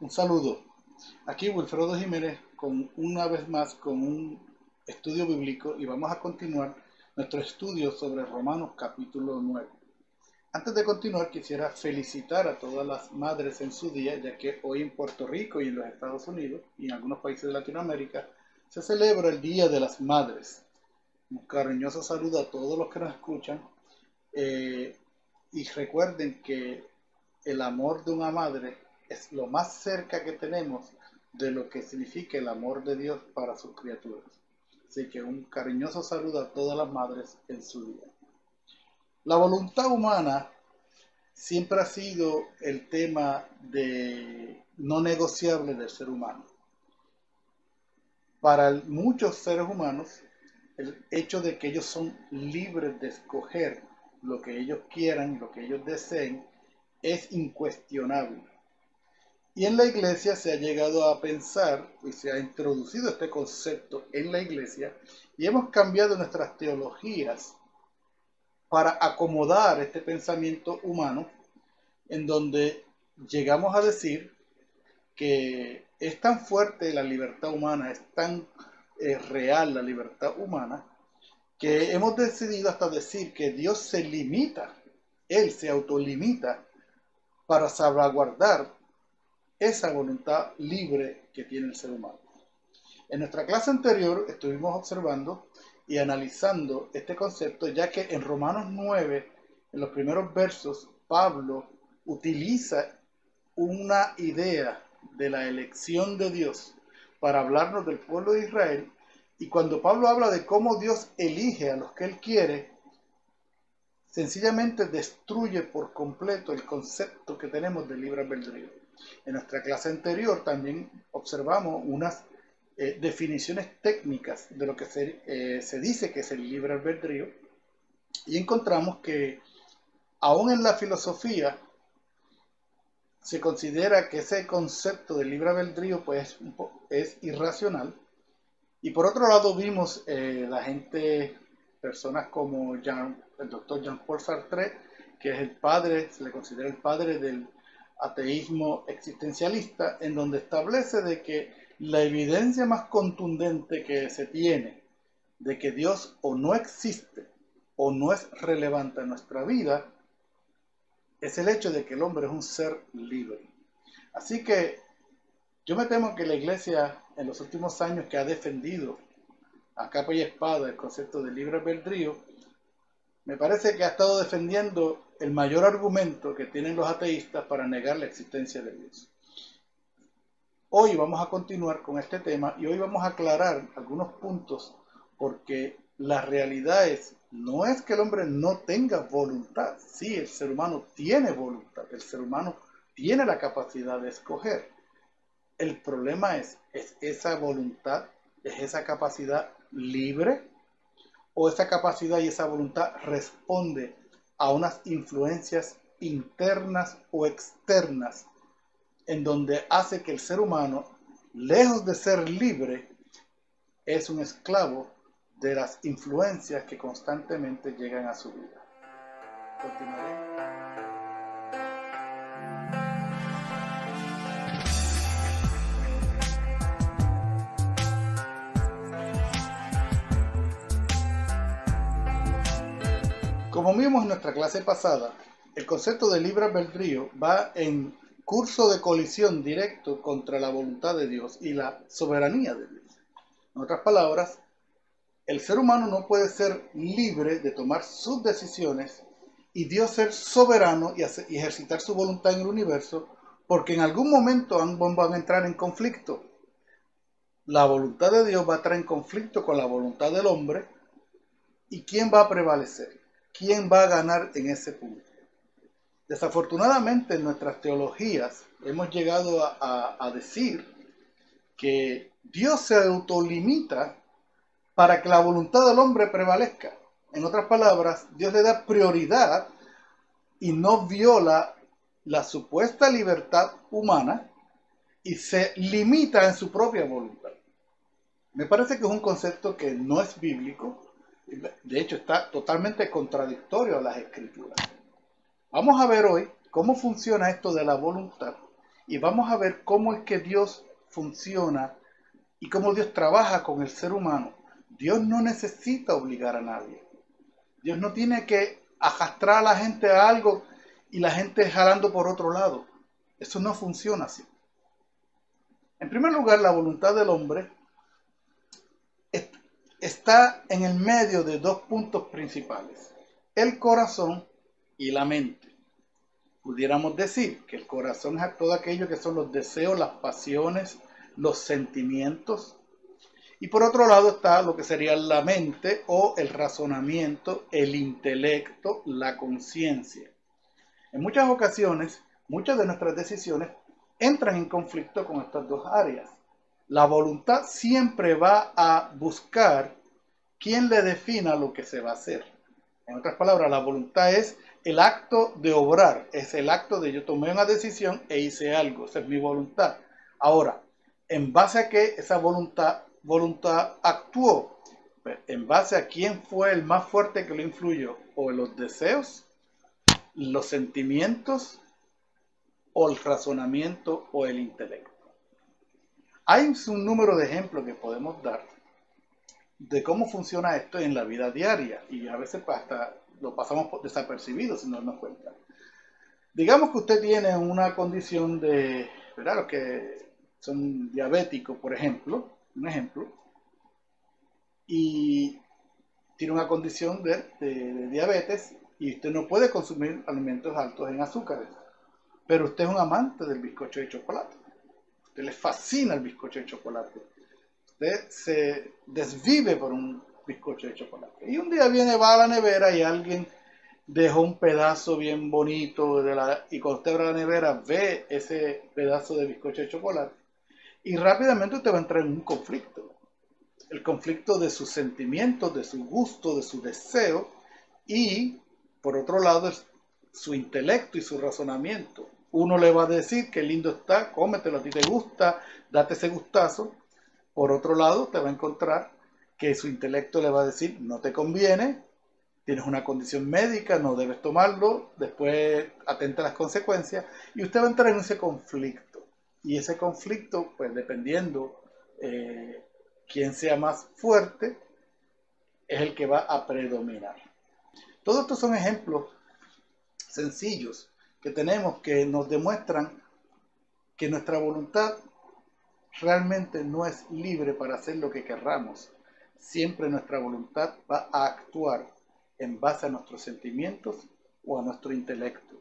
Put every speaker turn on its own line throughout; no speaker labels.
Un saludo. Aquí Wilfredo Jiménez con una vez más con un estudio bíblico y vamos a continuar nuestro estudio sobre Romanos capítulo 9. Antes de continuar quisiera felicitar a todas las madres en su día, ya que hoy en Puerto Rico y en los Estados Unidos y en algunos países de Latinoamérica se celebra el Día de las Madres. Un cariñoso saludo a todos los que nos escuchan eh, y recuerden que el amor de una madre es lo más cerca que tenemos de lo que significa el amor de Dios para sus criaturas. Así que un cariñoso saludo a todas las madres en su día. La voluntad humana siempre ha sido el tema de no negociable del ser humano. Para muchos seres humanos, el hecho de que ellos son libres de escoger lo que ellos quieran, lo que ellos deseen, es incuestionable. Y en la iglesia se ha llegado a pensar y se ha introducido este concepto en la iglesia y hemos cambiado nuestras teologías para acomodar este pensamiento humano en donde llegamos a decir que es tan fuerte la libertad humana, es tan eh, real la libertad humana, que hemos decidido hasta decir que Dios se limita, Él se autolimita para salvaguardar esa voluntad libre que tiene el ser humano. En nuestra clase anterior estuvimos observando y analizando este concepto, ya que en Romanos 9, en los primeros versos, Pablo utiliza una idea de la elección de Dios para hablarnos del pueblo de Israel. Y cuando Pablo habla de cómo Dios elige a los que él quiere, sencillamente destruye por completo el concepto que tenemos de libre albedrío. En nuestra clase anterior también observamos unas eh, definiciones técnicas de lo que se, eh, se dice que es el libre albedrío y encontramos que aún en la filosofía se considera que ese concepto de libre albedrío pues, es irracional. Y por otro lado vimos eh, la gente, personas como Jean, el doctor Jean-Paul Sartre, que es el padre, se le considera el padre del ateísmo existencialista, en donde establece de que la evidencia más contundente que se tiene de que Dios o no existe o no es relevante en nuestra vida es el hecho de que el hombre es un ser libre. Así que yo me temo que la iglesia en los últimos años que ha defendido a capa y espada el concepto de libre albedrío, me parece que ha estado defendiendo el mayor argumento que tienen los ateístas para negar la existencia de Dios. Hoy vamos a continuar con este tema y hoy vamos a aclarar algunos puntos porque la realidad es, no es que el hombre no tenga voluntad, sí, el ser humano tiene voluntad, el ser humano tiene la capacidad de escoger. El problema es, ¿es esa voluntad, es esa capacidad libre o esa capacidad y esa voluntad responde a unas influencias internas o externas en donde hace que el ser humano, lejos de ser libre, es un esclavo de las influencias que constantemente llegan a su vida. Continuaré. Como vimos en nuestra clase pasada, el concepto de libre albedrío va en curso de colisión directo contra la voluntad de Dios y la soberanía de Dios. En otras palabras, el ser humano no puede ser libre de tomar sus decisiones y Dios ser soberano y, ejercitar su voluntad en el universo, porque en algún momento ambos van a entrar en conflicto. La voluntad de Dios va a entrar en conflicto con la voluntad del hombre. ¿Y quién va a prevalecer? Quién va a ganar en ese punto. Desafortunadamente en nuestras teologías hemos llegado a, decir que Dios se autolimita para que la voluntad del hombre prevalezca. En otras palabras, Dios le da prioridad y no viola la supuesta libertad humana y se limita en su propia voluntad. Me parece que es un concepto que no es bíblico, de hecho, está totalmente contradictorio a las escrituras. Vamos a ver hoy cómo funciona esto de la voluntad y vamos a ver cómo es que Dios funciona y cómo Dios trabaja con el ser humano. Dios no necesita obligar a nadie. Dios no tiene que arrastrar a la gente a algo y la gente jalando por otro lado. Eso no funciona así. En primer lugar, la voluntad del hombre está en el medio de dos puntos principales, el corazón y la mente. Pudiéramos decir que el corazón es todo aquello que son los deseos, las pasiones, los sentimientos. Y por otro lado está lo que sería la mente o el razonamiento, el intelecto, la conciencia. En muchas ocasiones, muchas de nuestras decisiones entran en conflicto con estas dos áreas. La voluntad siempre va a buscar quién le defina lo que se va a hacer. En otras palabras, la voluntad es el acto de obrar, es el acto de yo tomé una decisión e hice algo, esa es mi voluntad. Ahora, ¿en base a qué esa voluntad, voluntad actuó? En base a quién fue el más fuerte que lo influyó, o los deseos, los sentimientos, o el razonamiento, o el intelecto. Hay un número de ejemplos que podemos dar de cómo funciona esto en la vida diaria y a veces pues, hasta lo pasamos desapercibido sin darnos cuenta. Digamos que usted tiene una condición de, ¿verdad? Los que son diabéticos, por ejemplo, un ejemplo, y tiene una condición de, de diabetes y usted no puede consumir alimentos altos en azúcares, pero usted es un amante del bizcocho de chocolate le fascina el bizcocho de chocolate. Usted se desvive por un bizcocho de chocolate. Y un día viene, va a la nevera y alguien dejó un pedazo bien bonito de la, y cuando usted abre la nevera ve ese pedazo de bizcocho de chocolate y rápidamente usted va a entrar en un conflicto. El conflicto de sus sentimientos, de su gusto, de su deseo y por otro lado su intelecto y su razonamiento uno le va a decir que lindo está, cómetelo, a ti te gusta, date ese gustazo. Por otro lado, te va a encontrar que su intelecto le va a decir, no te conviene, tienes una condición médica, no debes tomarlo, después atenta a las consecuencias, y usted va a entrar en ese conflicto. Y ese conflicto, pues dependiendo eh, quién sea más fuerte, es el que va a predominar. Todos estos son ejemplos sencillos que tenemos que nos demuestran que nuestra voluntad realmente no es libre para hacer lo que querramos. Siempre nuestra voluntad va a actuar en base a nuestros sentimientos o a nuestro intelecto.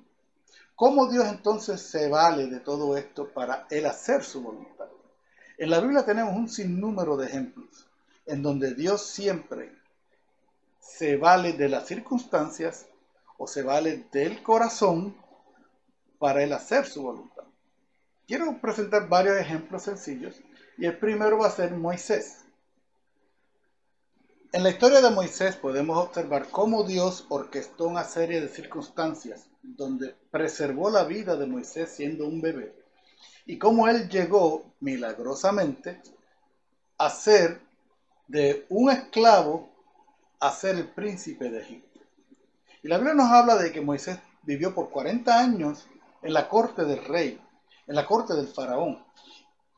¿Cómo Dios entonces se vale de todo esto para Él hacer su voluntad? En la Biblia tenemos un sinnúmero de ejemplos en donde Dios siempre se vale de las circunstancias o se vale del corazón para él hacer su voluntad. Quiero presentar varios ejemplos sencillos y el primero va a ser Moisés. En la historia de Moisés podemos observar cómo Dios orquestó una serie de circunstancias donde preservó la vida de Moisés siendo un bebé y cómo él llegó milagrosamente a ser de un esclavo a ser el príncipe de Egipto. Y la Biblia nos habla de que Moisés vivió por 40 años en la corte del rey, en la corte del faraón.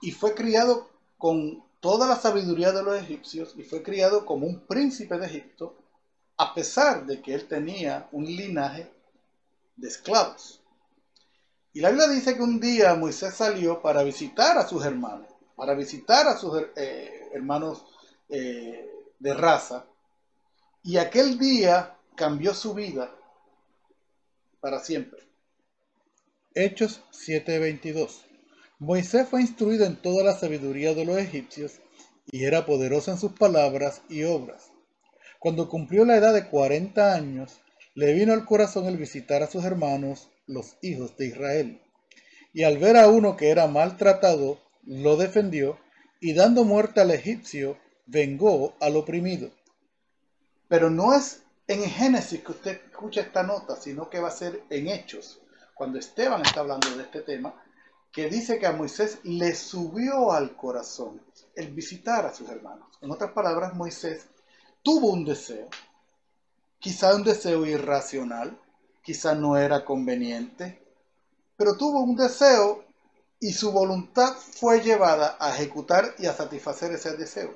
Y fue criado con toda la sabiduría de los egipcios y fue criado como un príncipe de Egipto, a pesar de que él tenía un linaje de esclavos. Y la Biblia dice que un día Moisés salió para visitar a sus hermanos, para visitar a sus eh, hermanos eh, de raza, y aquel día cambió su vida para siempre. Hechos 7:22 Moisés fue instruido en toda la sabiduría de los egipcios y era poderoso en sus palabras y obras. Cuando cumplió la edad de 40 años, le vino al corazón el visitar a sus hermanos, los hijos de Israel. Y al ver a uno que era maltratado, lo defendió y dando muerte al egipcio, vengó al oprimido. Pero no es en Génesis que usted escucha esta nota, sino que va a ser en Hechos cuando Esteban está hablando de este tema, que dice que a Moisés le subió al corazón el visitar a sus hermanos. En otras palabras, Moisés tuvo un deseo, quizá un deseo irracional, quizá no era conveniente, pero tuvo un deseo y su voluntad fue llevada a ejecutar y a satisfacer ese deseo.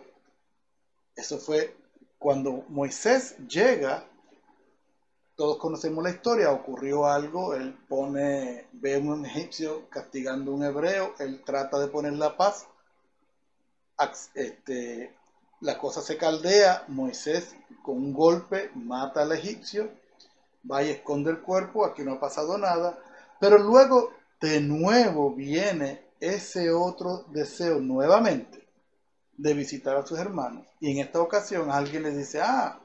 Eso fue cuando Moisés llega, todos conocemos la historia, ocurrió algo, él pone, ve a un egipcio castigando a un hebreo, él trata de poner la paz, este, la cosa se caldea, Moisés con un golpe mata al egipcio, va y esconde el cuerpo, aquí no ha pasado nada, pero luego de nuevo viene ese otro deseo nuevamente de visitar a sus hermanos. Y en esta ocasión alguien le dice, ah,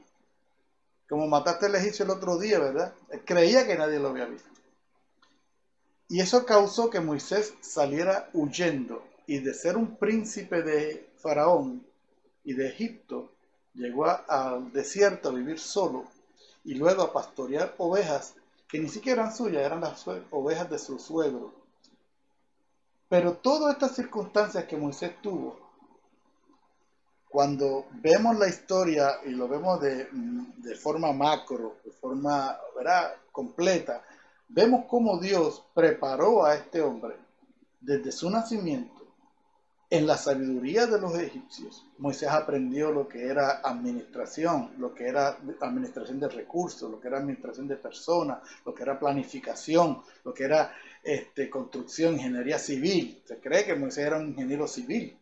como mataste al egipcio el otro día, ¿verdad? creía que nadie lo había visto. Y eso causó que Moisés saliera huyendo y de ser un príncipe de Faraón y de Egipto, llegó al desierto a vivir solo y luego a pastorear ovejas que ni siquiera eran suyas, eran las ovejas de su suegro. Pero todas estas circunstancias que Moisés tuvo, cuando vemos la historia y lo vemos de, de forma macro, de forma ¿verdad? completa, vemos cómo Dios preparó a este hombre desde su nacimiento en la sabiduría de los egipcios, Moisés aprendió lo que era administración, lo que era administración de recursos, lo que era administración de personas, lo que era planificación, lo que era este, construcción, ingeniería civil. Se cree que Moisés era un ingeniero civil.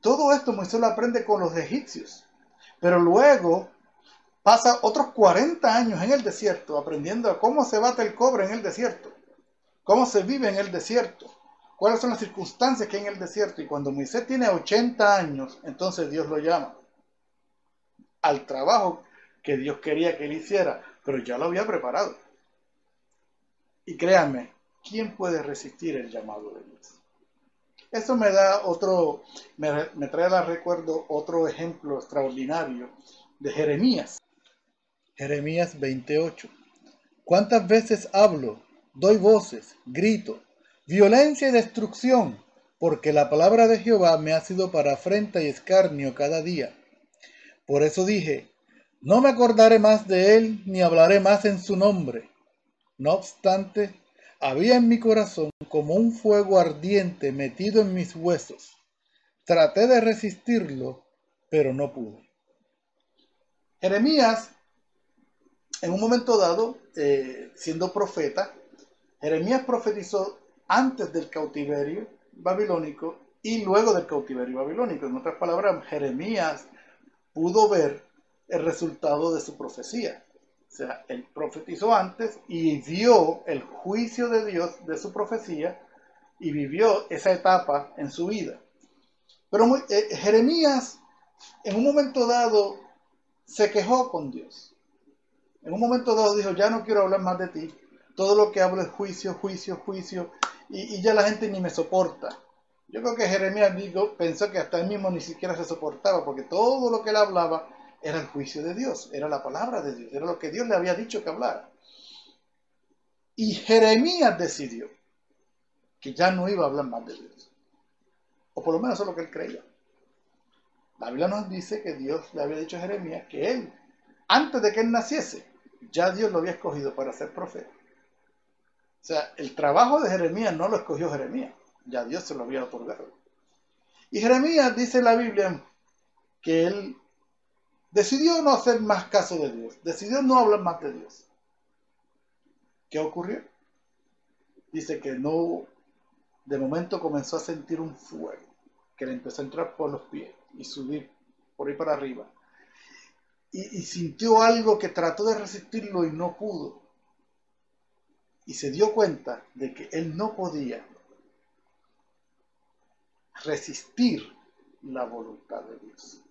Todo esto Moisés lo aprende con los egipcios. Pero luego pasa otros 40 años en el desierto aprendiendo cómo se bate el cobre en el desierto, cómo se vive en el desierto cuáles son las circunstancias que hay en el desierto. Y cuando Moisés tiene 80 años, entonces Dios lo llama al trabajo que Dios quería que él hiciera, pero ya lo había preparado. Y créanme, ¿quién puede resistir el llamado de Dios? Eso me da otro, me, me trae al recuerdo otro ejemplo extraordinario de Jeremías. Jeremías 28. ¿Cuántas veces hablo, doy voces, grito, violencia y destrucción, porque la palabra de Jehová me ha sido para afrenta y escarnio cada día. Por eso dije, no me acordaré más de él, ni hablaré más en su nombre. No obstante, había en mi corazón como un fuego ardiente metido en mis huesos. Traté de resistirlo, pero no pude. Jeremías, en un momento dado, eh, siendo profeta, Jeremías profetizó antes del cautiverio babilónico y luego del cautiverio babilónico. En otras palabras, Jeremías pudo ver el resultado de su profecía. O sea, él profetizó antes y vio el juicio de Dios de su profecía y vivió esa etapa en su vida. Pero eh, Jeremías en un momento dado se quejó con Dios. En un momento dado dijo, ya no quiero hablar más de ti. Todo lo que hablo es juicio, juicio, juicio y, ya la gente ni me soporta. Yo creo que Jeremías digo, pensó que hasta él mismo ni siquiera se soportaba, porque todo lo que él hablaba era el juicio de Dios, era la palabra de Dios, era lo que Dios le había dicho que hablara. Y Jeremías decidió que ya no iba a hablar más de Dios. O por lo menos eso es lo que él creía. La Biblia nos dice que Dios le había dicho a Jeremías que él, antes de que él naciese, ya Dios lo había escogido para ser profeta. O sea, el trabajo de Jeremías no lo escogió Jeremías, ya Dios se lo había otorgado. Y Jeremías dice en la Biblia que él decidió no hacer más caso de Dios, decidió no hablar más de Dios. ¿Qué ocurrió? Dice que no, de momento comenzó a sentir un fuego que le empezó a entrar por los pies y subir por ahí para arriba. Y, y sintió algo que trató de resistirlo y no pudo y se dio cuenta de que él no podía resistir la voluntad de Dios.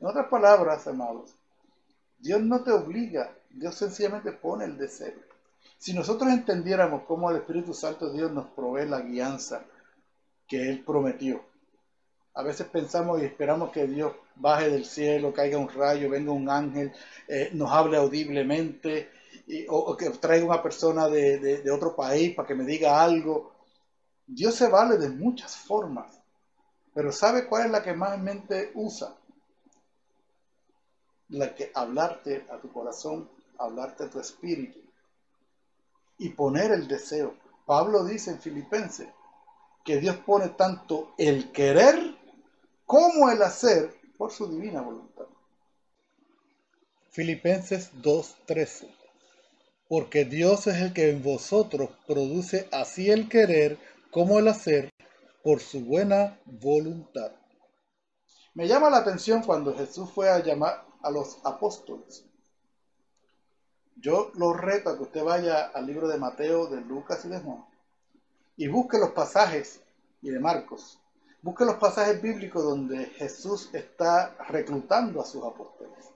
En otras palabras, amados, Dios no te obliga, Dios sencillamente pone el deseo. Si nosotros entendiéramos cómo el Espíritu Santo de Dios nos provee la guianza que Él prometió, a veces pensamos y esperamos que Dios baje del cielo, caiga un rayo, venga un ángel, eh, nos hable audiblemente, o, que traiga una persona de, otro país para que me diga algo. Dios se vale de muchas formas, pero ¿sabe cuál es la que más mente usa? La que hablarte a tu corazón, hablarte a tu espíritu y poner el deseo. Pablo dice en Filipenses que Dios pone tanto el querer como el hacer por su divina voluntad. Filipenses 2:13 Porque Dios es el que en vosotros produce así el querer como el hacer por su buena voluntad. Me llama la atención cuando Jesús fue a llamar a los apóstoles. Yo lo reto a que usted vaya al libro de Mateo, de Lucas y de Juan y busque los pasajes y de Marcos. Busque los pasajes bíblicos donde Jesús está reclutando a sus apóstoles.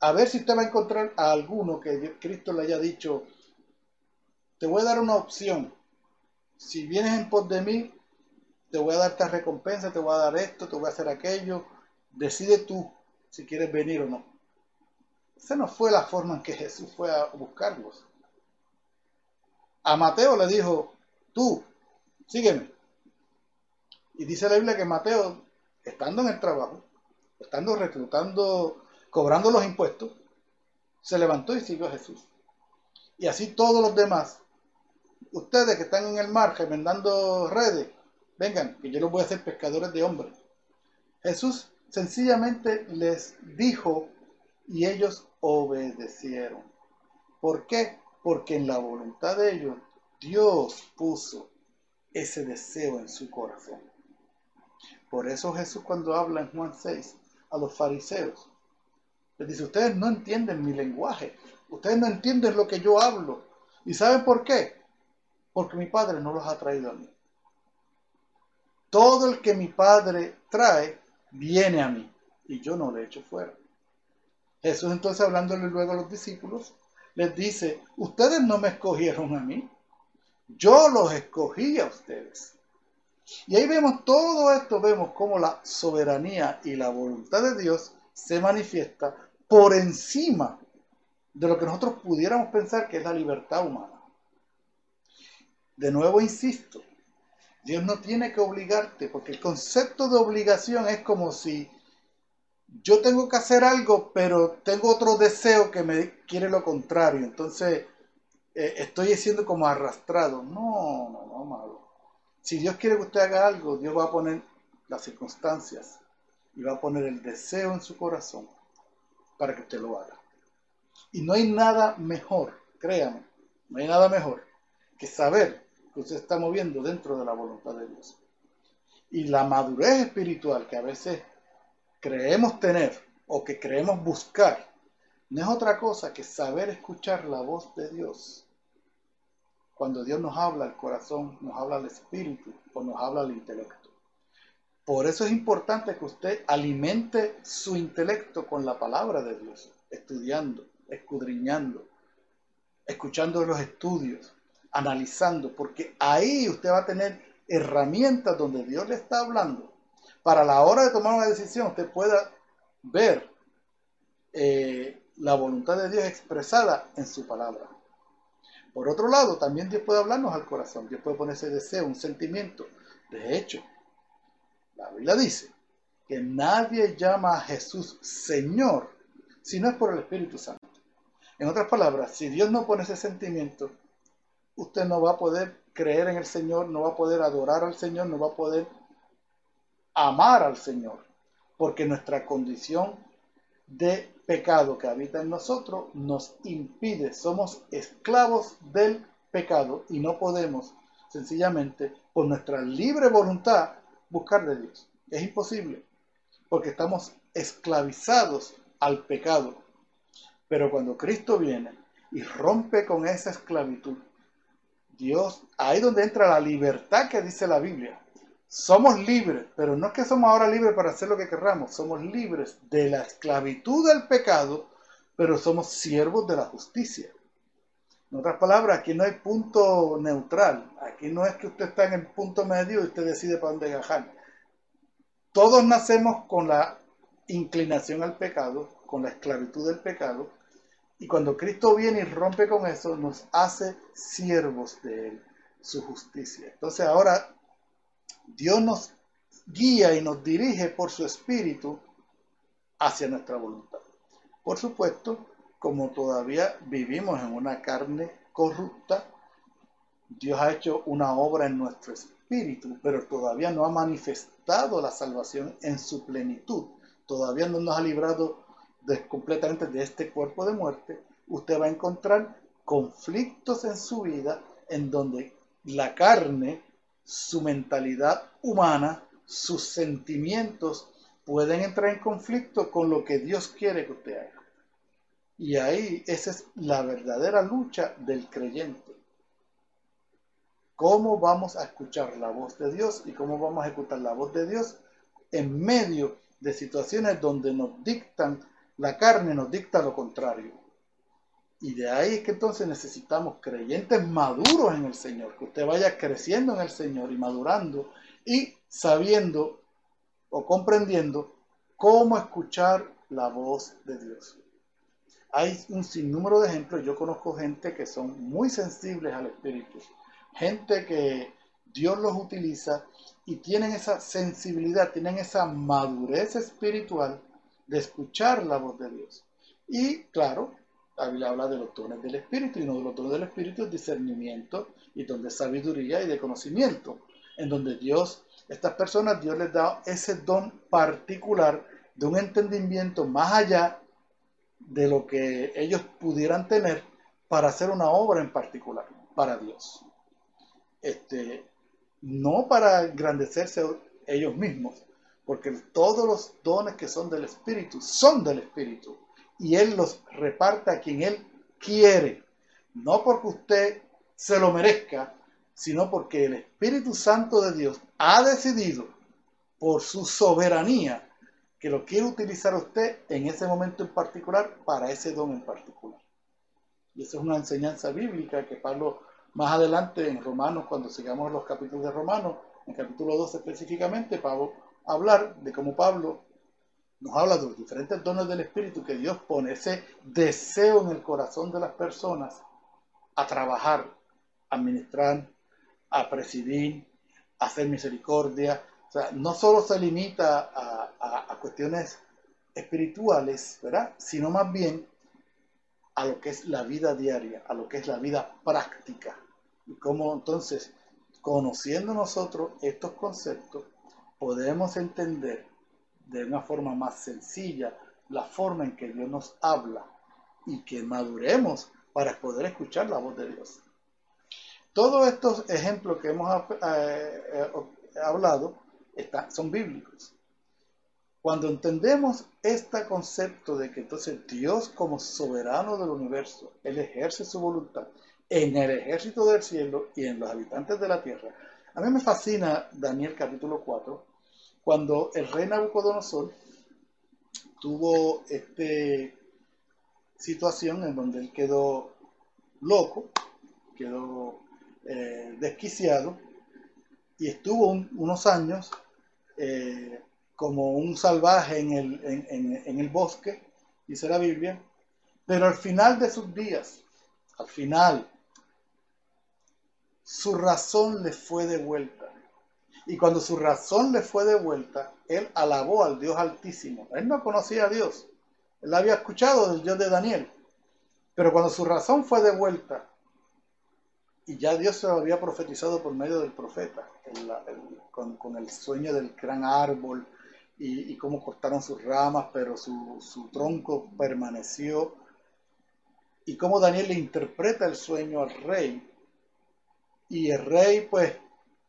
A ver si usted va a encontrar a alguno que Cristo le haya dicho, te voy a dar una opción. Si vienes en pos de mí, te voy a dar esta recompensa, te voy a dar esto, te voy a hacer aquello. Decide tú si quieres venir o no. Esa no fue la forma en que Jesús fue a buscarlos. A Mateo le dijo, tú, sígueme. Y dice la Biblia que Mateo, estando en el trabajo, estando reclutando, cobrando los impuestos, se levantó y siguió a Jesús. Y así todos los demás, ustedes que están en el mar remendando redes, vengan, que yo los voy a hacer pescadores de hombres. Jesús sencillamente les dijo y ellos obedecieron. ¿Por qué? Porque en la voluntad de ellos Dios puso ese deseo en su corazón. Por eso Jesús cuando habla en Juan 6 a los fariseos, les dice, ustedes no entienden mi lenguaje, ustedes no entienden lo que yo hablo. ¿Y saben por qué? Porque mi Padre no los ha traído a mí. Todo el que mi Padre trae, viene a mí, y yo no le echo fuera. Jesús entonces hablándole luego a los discípulos, les dice, ustedes no me escogieron a mí, yo los escogí a ustedes. Y ahí vemos todo esto, vemos cómo la soberanía y la voluntad de Dios se manifiesta por encima de lo que nosotros pudiéramos pensar que es la libertad humana. De nuevo insisto, Dios no tiene que obligarte, porque el concepto de obligación es como si yo tengo que hacer algo, pero tengo otro deseo que me quiere lo contrario. Entonces, eh, estoy siendo como arrastrado. No, no, no, malo. Si Dios quiere que usted haga algo, Dios va a poner las circunstancias y va a poner el deseo en su corazón para que usted lo haga. Y no hay nada mejor, créame, no hay nada mejor que saber que usted está moviendo dentro de la voluntad de Dios. Y la madurez espiritual que a veces creemos tener o que creemos buscar, no es otra cosa que saber escuchar la voz de Dios cuando Dios nos habla al corazón, nos habla al espíritu o nos habla al intelecto. Por eso es importante que usted alimente su intelecto con la palabra de Dios, estudiando, escudriñando, escuchando los estudios, analizando, porque ahí usted va a tener herramientas donde Dios le está hablando. Para la hora de tomar una decisión, usted pueda ver eh, la voluntad de Dios expresada en su palabra. Por otro lado, también Dios puede hablarnos al corazón, Dios puede poner ese deseo, un sentimiento. De hecho, la Biblia dice que nadie llama a Jesús Señor si no es por el Espíritu Santo. En otras palabras, si Dios no pone ese sentimiento, usted no va a poder creer en el Señor, no va a poder adorar al Señor, no va a poder amar al Señor, porque nuestra condición de pecado que habita en nosotros nos impide, somos esclavos del pecado y no podemos sencillamente por nuestra libre voluntad buscar de Dios. Es imposible, porque estamos esclavizados al pecado. Pero cuando Cristo viene y rompe con esa esclavitud, Dios, ahí donde entra la libertad que dice la Biblia, somos libres, pero no es que somos ahora libres para hacer lo que querramos, somos libres de la esclavitud del pecado, pero somos siervos de la justicia. En otras palabras, aquí no hay punto neutral, aquí no es que usted está en el punto medio y usted decide para dónde gajar. Todos nacemos con la inclinación al pecado, con la esclavitud del pecado, y cuando Cristo viene y rompe con eso, nos hace siervos de Él, su justicia. Entonces ahora Dios nos guía y nos dirige por su espíritu hacia nuestra voluntad. Por supuesto, como todavía vivimos en una carne corrupta, Dios ha hecho una obra en nuestro espíritu, pero todavía no ha manifestado la salvación en su plenitud, todavía no nos ha librado completamente de este cuerpo de muerte, usted va a encontrar conflictos en su vida en donde la carne, su mentalidad humana, sus sentimientos pueden entrar en conflicto con lo que Dios quiere que usted haga. Y ahí esa es la verdadera lucha del creyente. ¿Cómo vamos a escuchar la voz de Dios y cómo vamos a ejecutar la voz de Dios en medio de situaciones donde nos dictan, la carne nos dicta lo contrario? Y de ahí es que entonces necesitamos creyentes maduros en el Señor, que usted vaya creciendo en el Señor y madurando y sabiendo o comprendiendo cómo escuchar la voz de Dios. Hay un sinnúmero de ejemplos. Yo conozco gente que son muy sensibles al Espíritu, gente que Dios los utiliza y tienen esa sensibilidad, tienen esa madurez espiritual de escuchar la voz de Dios. Y claro, la habla de los dones del Espíritu y uno de los dones del Espíritu es discernimiento y donde sabiduría y de conocimiento, en donde Dios, estas personas, Dios les da ese don particular de un entendimiento más allá de lo que ellos pudieran tener para hacer una obra en particular para Dios. Este, no para engrandecerse ellos mismos, porque todos los dones que son del Espíritu son del Espíritu y Él los reparte a quien Él quiere. No porque usted se lo merezca, sino porque el Espíritu Santo de Dios ha decidido por su soberanía que lo quiere utilizar usted en ese momento en particular para ese don en particular. Y esa es una enseñanza bíblica que Pablo más adelante en Romanos, cuando sigamos los capítulos de Romanos, en capítulo 12 específicamente, Pablo hablar de cómo Pablo nos habla de los diferentes dones del Espíritu que Dios pone, ese deseo en el corazón de las personas a trabajar, a administrar, a presidir, a hacer misericordia. O sea, no solo se limita a, a cuestiones espirituales, ¿verdad? Sino más bien a lo que es la vida diaria, a lo que es la vida práctica. Y cómo entonces, conociendo nosotros estos conceptos, podemos entender de una forma más sencilla la forma en que Dios nos habla y que maduremos para poder escuchar la voz de Dios. Todos estos ejemplos que hemos eh, eh, hablado son bíblicos. Cuando entendemos este concepto de que entonces Dios como soberano del universo, Él ejerce su voluntad en el ejército del cielo y en los habitantes de la tierra, a mí me fascina Daniel capítulo 4, cuando el rey Nabucodonosor tuvo esta situación en donde él quedó loco, quedó eh, desquiciado y estuvo unos años eh, como un salvaje en el, en el bosque, dice la Biblia, pero al final de sus días, al final, su razón le fue devuelta y cuando su razón le fue devuelta, él alabó al Dios Altísimo. Él no conocía a Dios. Él había escuchado del Dios de Daniel. Pero cuando su razón fue devuelta, y ya Dios se había profetizado por medio del profeta, con, el sueño del gran árbol y, cómo cortaron sus ramas, pero su, su tronco permaneció, y cómo Daniel le interpreta el sueño al rey, y el rey pues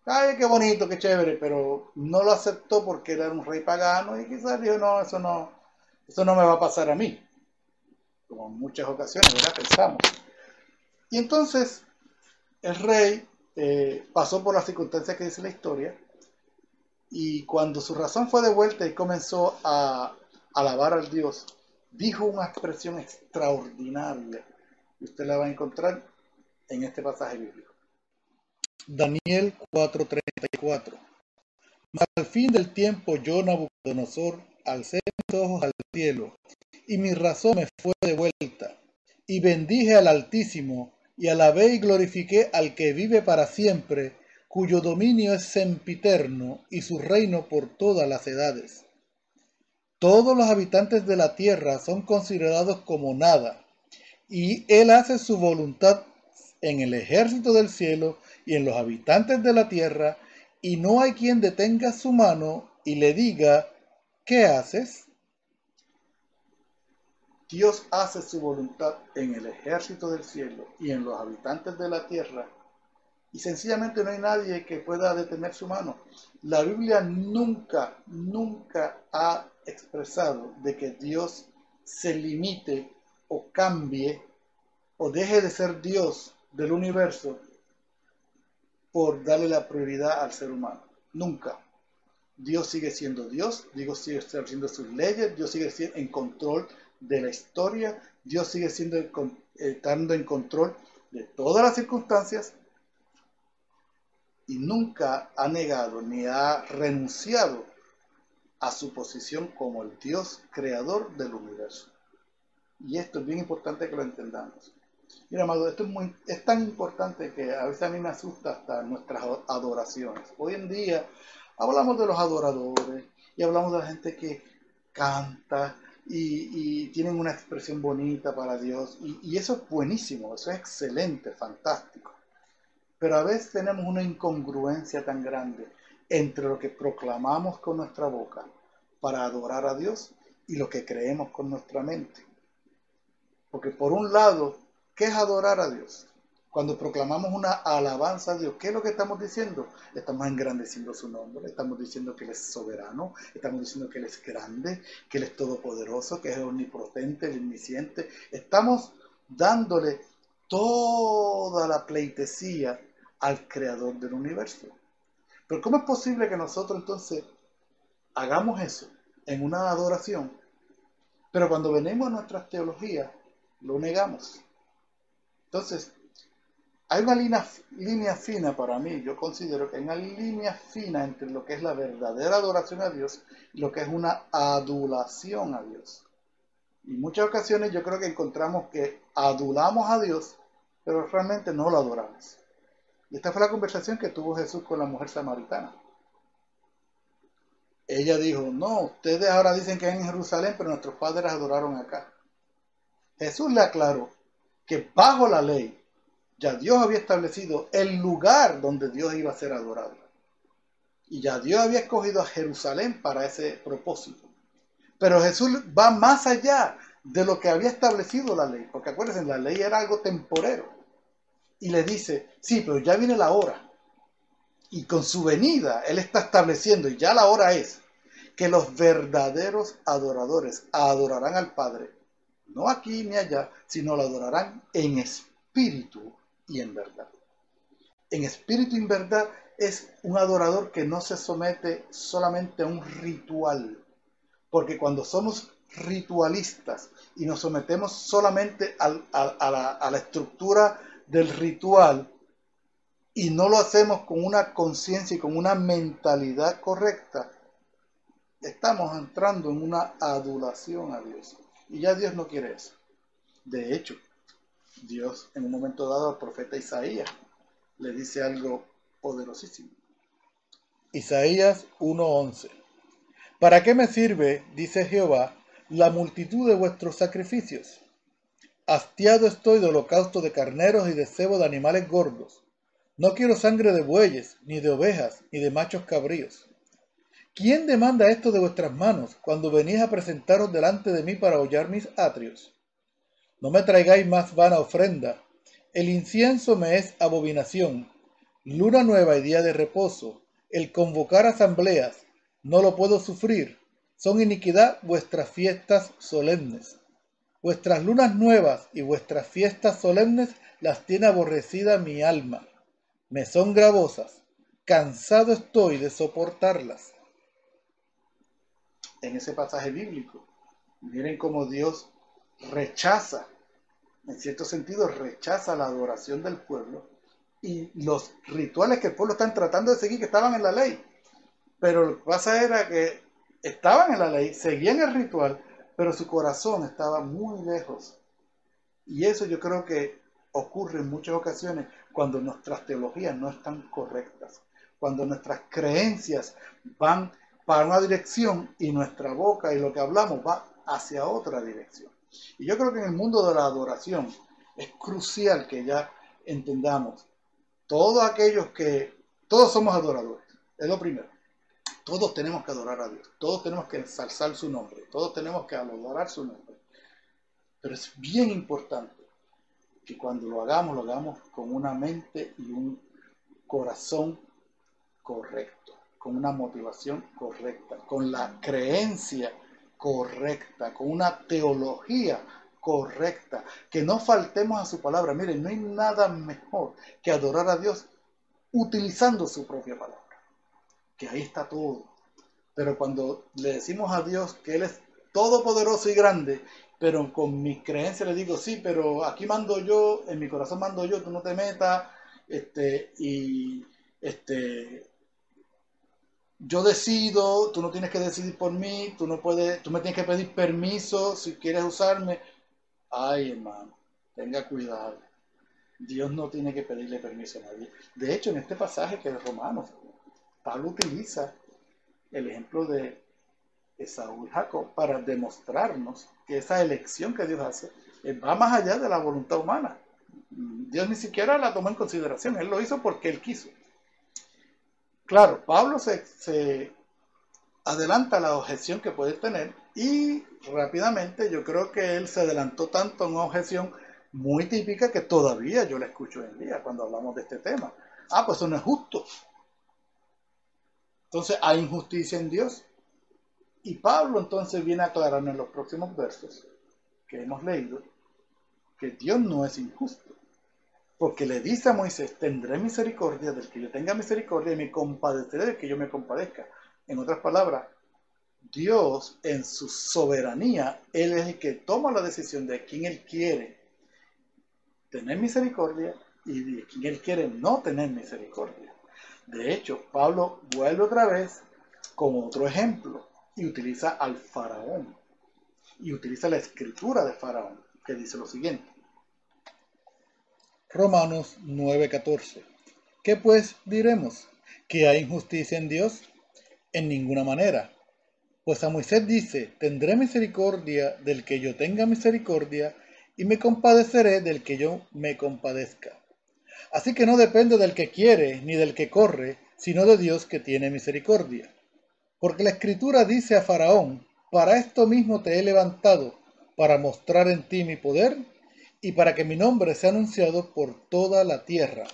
ay, qué bonito, qué chévere, pero no lo aceptó porque era un rey pagano y quizás dijo, no, eso no, eso no me va a pasar a mí. Como en muchas ocasiones, ¿verdad? Pensamos. Y entonces el rey eh, pasó por las circunstancias que dice la historia y cuando su razón fue devuelta y comenzó a alabar al Dios, dijo una expresión extraordinaria y usted la va a encontrar en este pasaje bíblico. Daniel 4:34. Mas al fin del tiempo yo, Nabucodonosor, alcé mis ojos al cielo, y mi razón me fue de vuelta, y bendije al Altísimo, y alabé y glorifiqué al que vive para siempre, cuyo dominio es sempiterno, y su reino por todas las edades. Todos los habitantes de la tierra son considerados como nada, y él hace su voluntad en el ejército del cielo y en los habitantes de la tierra,
y no hay quien detenga su mano y le diga, ¿qué haces?
Dios hace su voluntad en el ejército del cielo y en los habitantes de la tierra y sencillamente no hay nadie que pueda detener su mano. La Biblia nunca, nunca ha expresado de que Dios se limite o cambie o deje de ser Dios del universo por darle la prioridad al ser humano. Nunca. Dios sigue siendo Dios, Dios sigue haciendo sus leyes, Dios sigue siendo en control de la historia, Dios sigue siendo estando en control de todas las circunstancias y nunca ha negado ni ha renunciado a su posición como el Dios creador del universo. Y esto es bien importante que lo entendamos. Mira, amado, esto es, tan importante que a veces a mí me asusta hasta nuestras adoraciones. Hoy en día hablamos de los adoradores y hablamos de la gente que canta y, tienen una expresión bonita para Dios. Y, y eso es buenísimo, eso es excelente, fantástico. Pero a veces tenemos una incongruencia tan grande entre lo que proclamamos con nuestra boca para adorar a Dios y lo que creemos con nuestra mente. Porque por un lado, ¿qué es adorar a Dios? Cuando proclamamos una alabanza a Dios, ¿qué es lo que estamos diciendo? Estamos engrandeciendo su nombre, estamos diciendo que Él es soberano, estamos diciendo que Él es grande, que Él es todopoderoso, que es omnipotente, omnisciente. Estamos dándole toda la pleitesía al creador del universo. Pero ¿cómo es posible que nosotros entonces hagamos eso en una adoración, pero cuando venimos a nuestras teologías lo negamos? Entonces, hay una línea, fina para mí, yo considero que hay una línea fina entre lo que es la verdadera adoración a Dios y lo que es una adulación a Dios. Y muchas ocasiones yo creo que encontramos que adulamos a Dios, pero realmente no lo adoramos. Y esta fue la conversación que tuvo Jesús con la mujer samaritana. Ella dijo, no, ustedes ahora dicen que es en Jerusalén, pero nuestros padres adoraron acá. Jesús le aclaró que bajo la ley ya Dios había establecido el lugar donde Dios iba a ser adorado. Y ya Dios había escogido a Jerusalén para ese propósito. Pero Jesús va más allá de lo que había establecido la ley, porque acuérdense, la ley era algo temporero y le dice, sí, pero ya viene la hora. Y con su venida, Él está estableciendo, y ya la hora es, que los verdaderos adoradores adorarán al Padre, no aquí ni allá, sino lo adorarán en espíritu y en verdad. En espíritu y en verdad es un adorador que no se somete solamente a un ritual, porque cuando somos ritualistas y nos sometemos solamente a, la, a la estructura del ritual y no lo hacemos con una conciencia y con una mentalidad correcta, estamos entrando en una adulación a Dios. Y ya Dios no quiere eso. De hecho, Dios en un momento dado al profeta Isaías le dice algo poderosísimo.
Isaías 1:11 ¿Para qué me sirve, dice Jehová, la multitud de vuestros sacrificios? Hastiado estoy de holocausto de carneros y de cebo de animales gordos. No quiero sangre de bueyes, ni de ovejas, ni de machos cabríos. ¿Quién demanda esto de vuestras manos cuando venís a presentaros delante de mí para hollar mis atrios? No me traigáis más vana ofrenda. El incienso me es abominación. Luna nueva y día de reposo. El convocar asambleas. No lo puedo sufrir. Son iniquidad vuestras fiestas solemnes. Vuestras lunas nuevas y vuestras fiestas solemnes las tiene aborrecida mi alma. Me son gravosas. Cansado estoy de soportarlas.
En ese pasaje bíblico, miren cómo Dios rechaza, en cierto sentido, rechaza la adoración del pueblo y los rituales que el pueblo está tratando de seguir, que estaban en la ley. Pero lo que pasa era que estaban en la ley, seguían el ritual, pero su corazón estaba muy lejos. Y eso yo creo que ocurre en muchas ocasiones cuando nuestras teologías no están correctas, cuando nuestras creencias van para una dirección y nuestra boca y lo que hablamos va hacia otra dirección. Y yo creo que en el mundo de la adoración es crucial que ya entendamos todos aquellos que, todos somos adoradores, Es lo primero. Todos tenemos que adorar a Dios, todos tenemos que ensalzar su nombre, todos tenemos que adorar su nombre. Pero es bien importante que cuando lo hagamos, lo hagamos con una mente y un corazón correcto, con una motivación correcta, con la creencia correcta, con una teología correcta, que no faltemos a su palabra. Miren, no hay nada mejor que adorar a Dios utilizando su propia palabra, que ahí está todo. Pero cuando le decimos a Dios que Él es todopoderoso y grande, pero con mis creencias le digo, sí, pero aquí mando yo, en mi corazón mando yo, tú no te metas, este, y este, yo decido, tú no tienes que decidir por mí, tú no puedes, tú me tienes que pedir permiso si quieres usarme. Ay, hermano, tenga cuidado. Dios no tiene que pedirle permiso a nadie. De hecho, en este pasaje que es Romanos, Pablo utiliza el ejemplo de Esaú y Jacob para demostrarnos que esa elección que Dios hace eh, va más allá de la voluntad humana. Dios ni siquiera la tomó en consideración, Él lo hizo porque Él quiso. Claro, Pablo se, adelanta a la objeción que puede tener y rápidamente yo creo que él se adelantó tanto a una objeción muy típica que todavía yo la escucho hoy en día cuando hablamos de este tema. Ah, pues eso no es justo. Entonces hay injusticia en Dios. Y Pablo entonces viene a aclararnos en los próximos versos que hemos leído que Dios no es injusto. Porque le dice a Moisés, tendré misericordia del que yo tenga misericordia y me compadeceré del que yo me compadezca. En otras palabras, Dios en su soberanía, Él es el que toma la decisión de quién Él quiere tener misericordia y de quién Él quiere no tener misericordia. De hecho, Pablo vuelve otra vez con otro ejemplo y utiliza al faraón y utiliza la escritura de faraón que dice lo siguiente.
Romanos 9:14. ¿Qué pues diremos? ¿Que hay injusticia en Dios? En ninguna manera. Pues a Moisés dice, tendré misericordia del que yo tenga misericordia y me compadeceré del que yo me compadezca. Así que no depende del que quiere ni del que corre, sino de Dios que tiene misericordia. Porque la escritura dice a Faraón, para esto mismo te he levantado, para mostrar en ti mi poder y para que mi nombre sea anunciado por toda la tierra.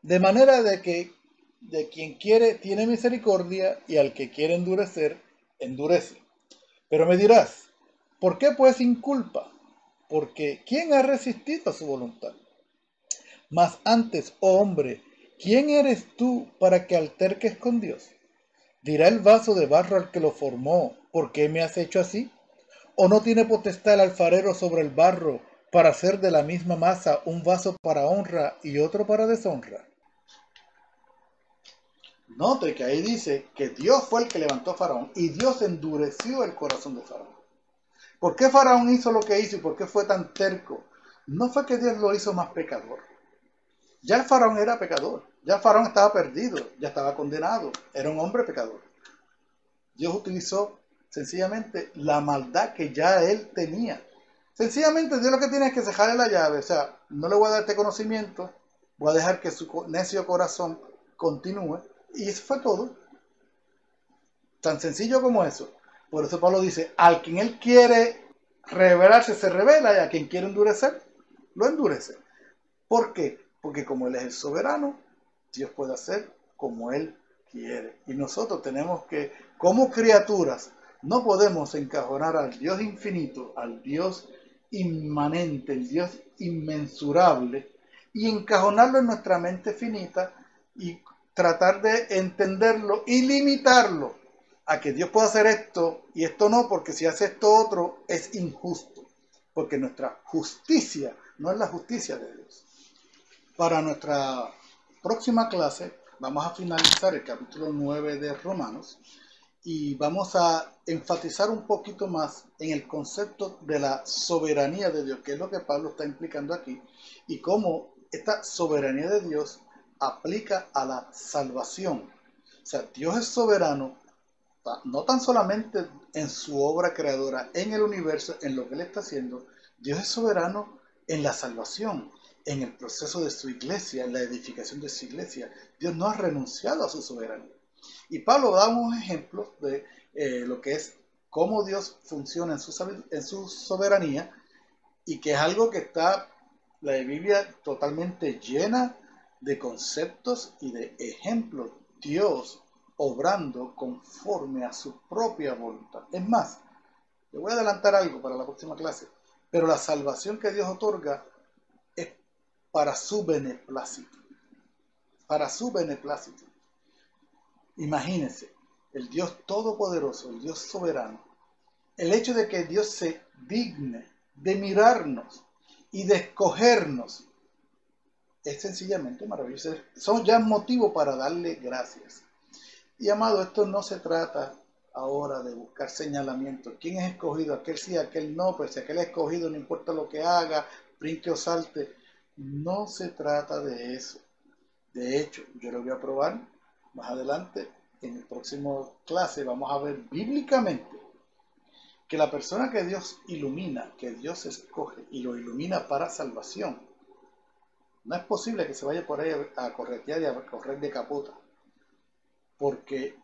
De manera de que de quien quiere tiene misericordia y al que quiere endurecer, endurece. Pero me dirás, ¿por qué pues sin culpa? Porque ¿quién ha resistido a su voluntad? Mas antes, oh hombre, ¿quién eres tú para que alterques con Dios? Dirá el vaso de barro al que lo formó, ¿por qué me has hecho así? ¿O no tiene potestad el alfarero sobre el barro para hacer de la misma masa un vaso para honra y otro para deshonra?
Note que ahí dice que Dios fue el que levantó a Faraón y Dios endureció el corazón de Faraón. ¿Por qué Faraón hizo lo que hizo y por qué fue tan terco? No fue que Dios lo hizo más pecador. Ya el Faraón era pecador. Ya Faraón estaba perdido, ya estaba condenado. Era un hombre pecador. Dios utilizó sencillamente la maldad que ya él tenía. Sencillamente Dios lo que tiene es que dejarle la llave, o sea, no le voy a dar este conocimiento, voy a dejar que su necio corazón continúe, y eso fue todo. Tan sencillo como eso. Por eso Pablo dice, al quien él quiere revelarse, se revela, y a quien quiere endurecer, lo endurece. ¿Por qué? Porque como él es el soberano, Dios puede hacer como él quiere. Y nosotros tenemos que, como criaturas, no podemos encajonar al Dios infinito, al Dios inmanente, el Dios inmensurable, y encajonarlo en nuestra mente finita y tratar de entenderlo y limitarlo a que Dios pueda hacer esto y esto no, porque si hace esto otro es injusto, porque nuestra justicia no es la justicia de Dios. Para nuestra próxima clase vamos a finalizar el capítulo 9 de Romanos y vamos a enfatizar un poquito más en el concepto de la soberanía de Dios, que es lo que Pablo está implicando aquí, y cómo esta soberanía de Dios aplica a la salvación. O sea, Dios es soberano no tan solamente en su obra creadora, en el universo, en lo que Él está haciendo, Dios es soberano en la salvación, en el proceso de su iglesia, en la edificación de su iglesia. Dios no ha renunciado a su soberanía. Y Pablo da unos ejemplos de eh, lo que es cómo Dios funciona en su, en su soberanía y que es algo que está la Biblia totalmente llena de conceptos y de ejemplos. Dios obrando conforme a su propia voluntad. Es más, le voy a adelantar algo para la próxima clase, pero la salvación que Dios otorga es para su beneplácito. Para su beneplácito. Imagínense, el Dios todopoderoso, el Dios soberano, el hecho de que Dios se digne de mirarnos y de escogernos es sencillamente maravilloso. Son ya motivos para darle gracias. Y amado, esto no se trata ahora de buscar señalamiento. ¿Quién es escogido? Aquel sí, aquel no, pues si aquel es escogido, no importa lo que haga, brinque o salte. No se trata de eso. De hecho, yo lo voy a probar más adelante. En el próximo clase vamos a ver bíblicamente que la persona que Dios ilumina, que Dios escoge y lo ilumina para salvación, no es posible que se vaya por ahí a corretear y a correr de capota, porque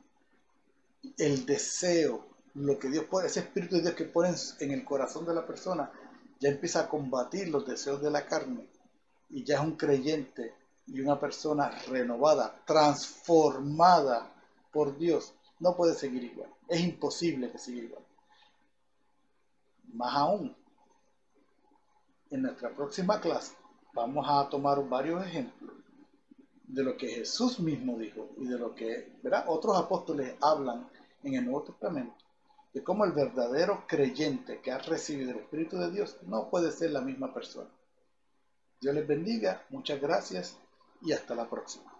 el deseo, lo que Dios pone, ese Espíritu de Dios que pone en el corazón de la persona, ya empieza a combatir los deseos de la carne y ya es un creyente y una persona renovada, transformada por Dios, no puede seguir igual. Es imposible que siga igual. Más aún, en nuestra próxima clase vamos a tomar varios ejemplos de lo que Jesús mismo dijo y de lo que otros apóstoles hablan en el Nuevo Testamento, de cómo el verdadero creyente que ha recibido el Espíritu de Dios no puede ser la misma persona. Dios les bendiga, muchas gracias y hasta la próxima.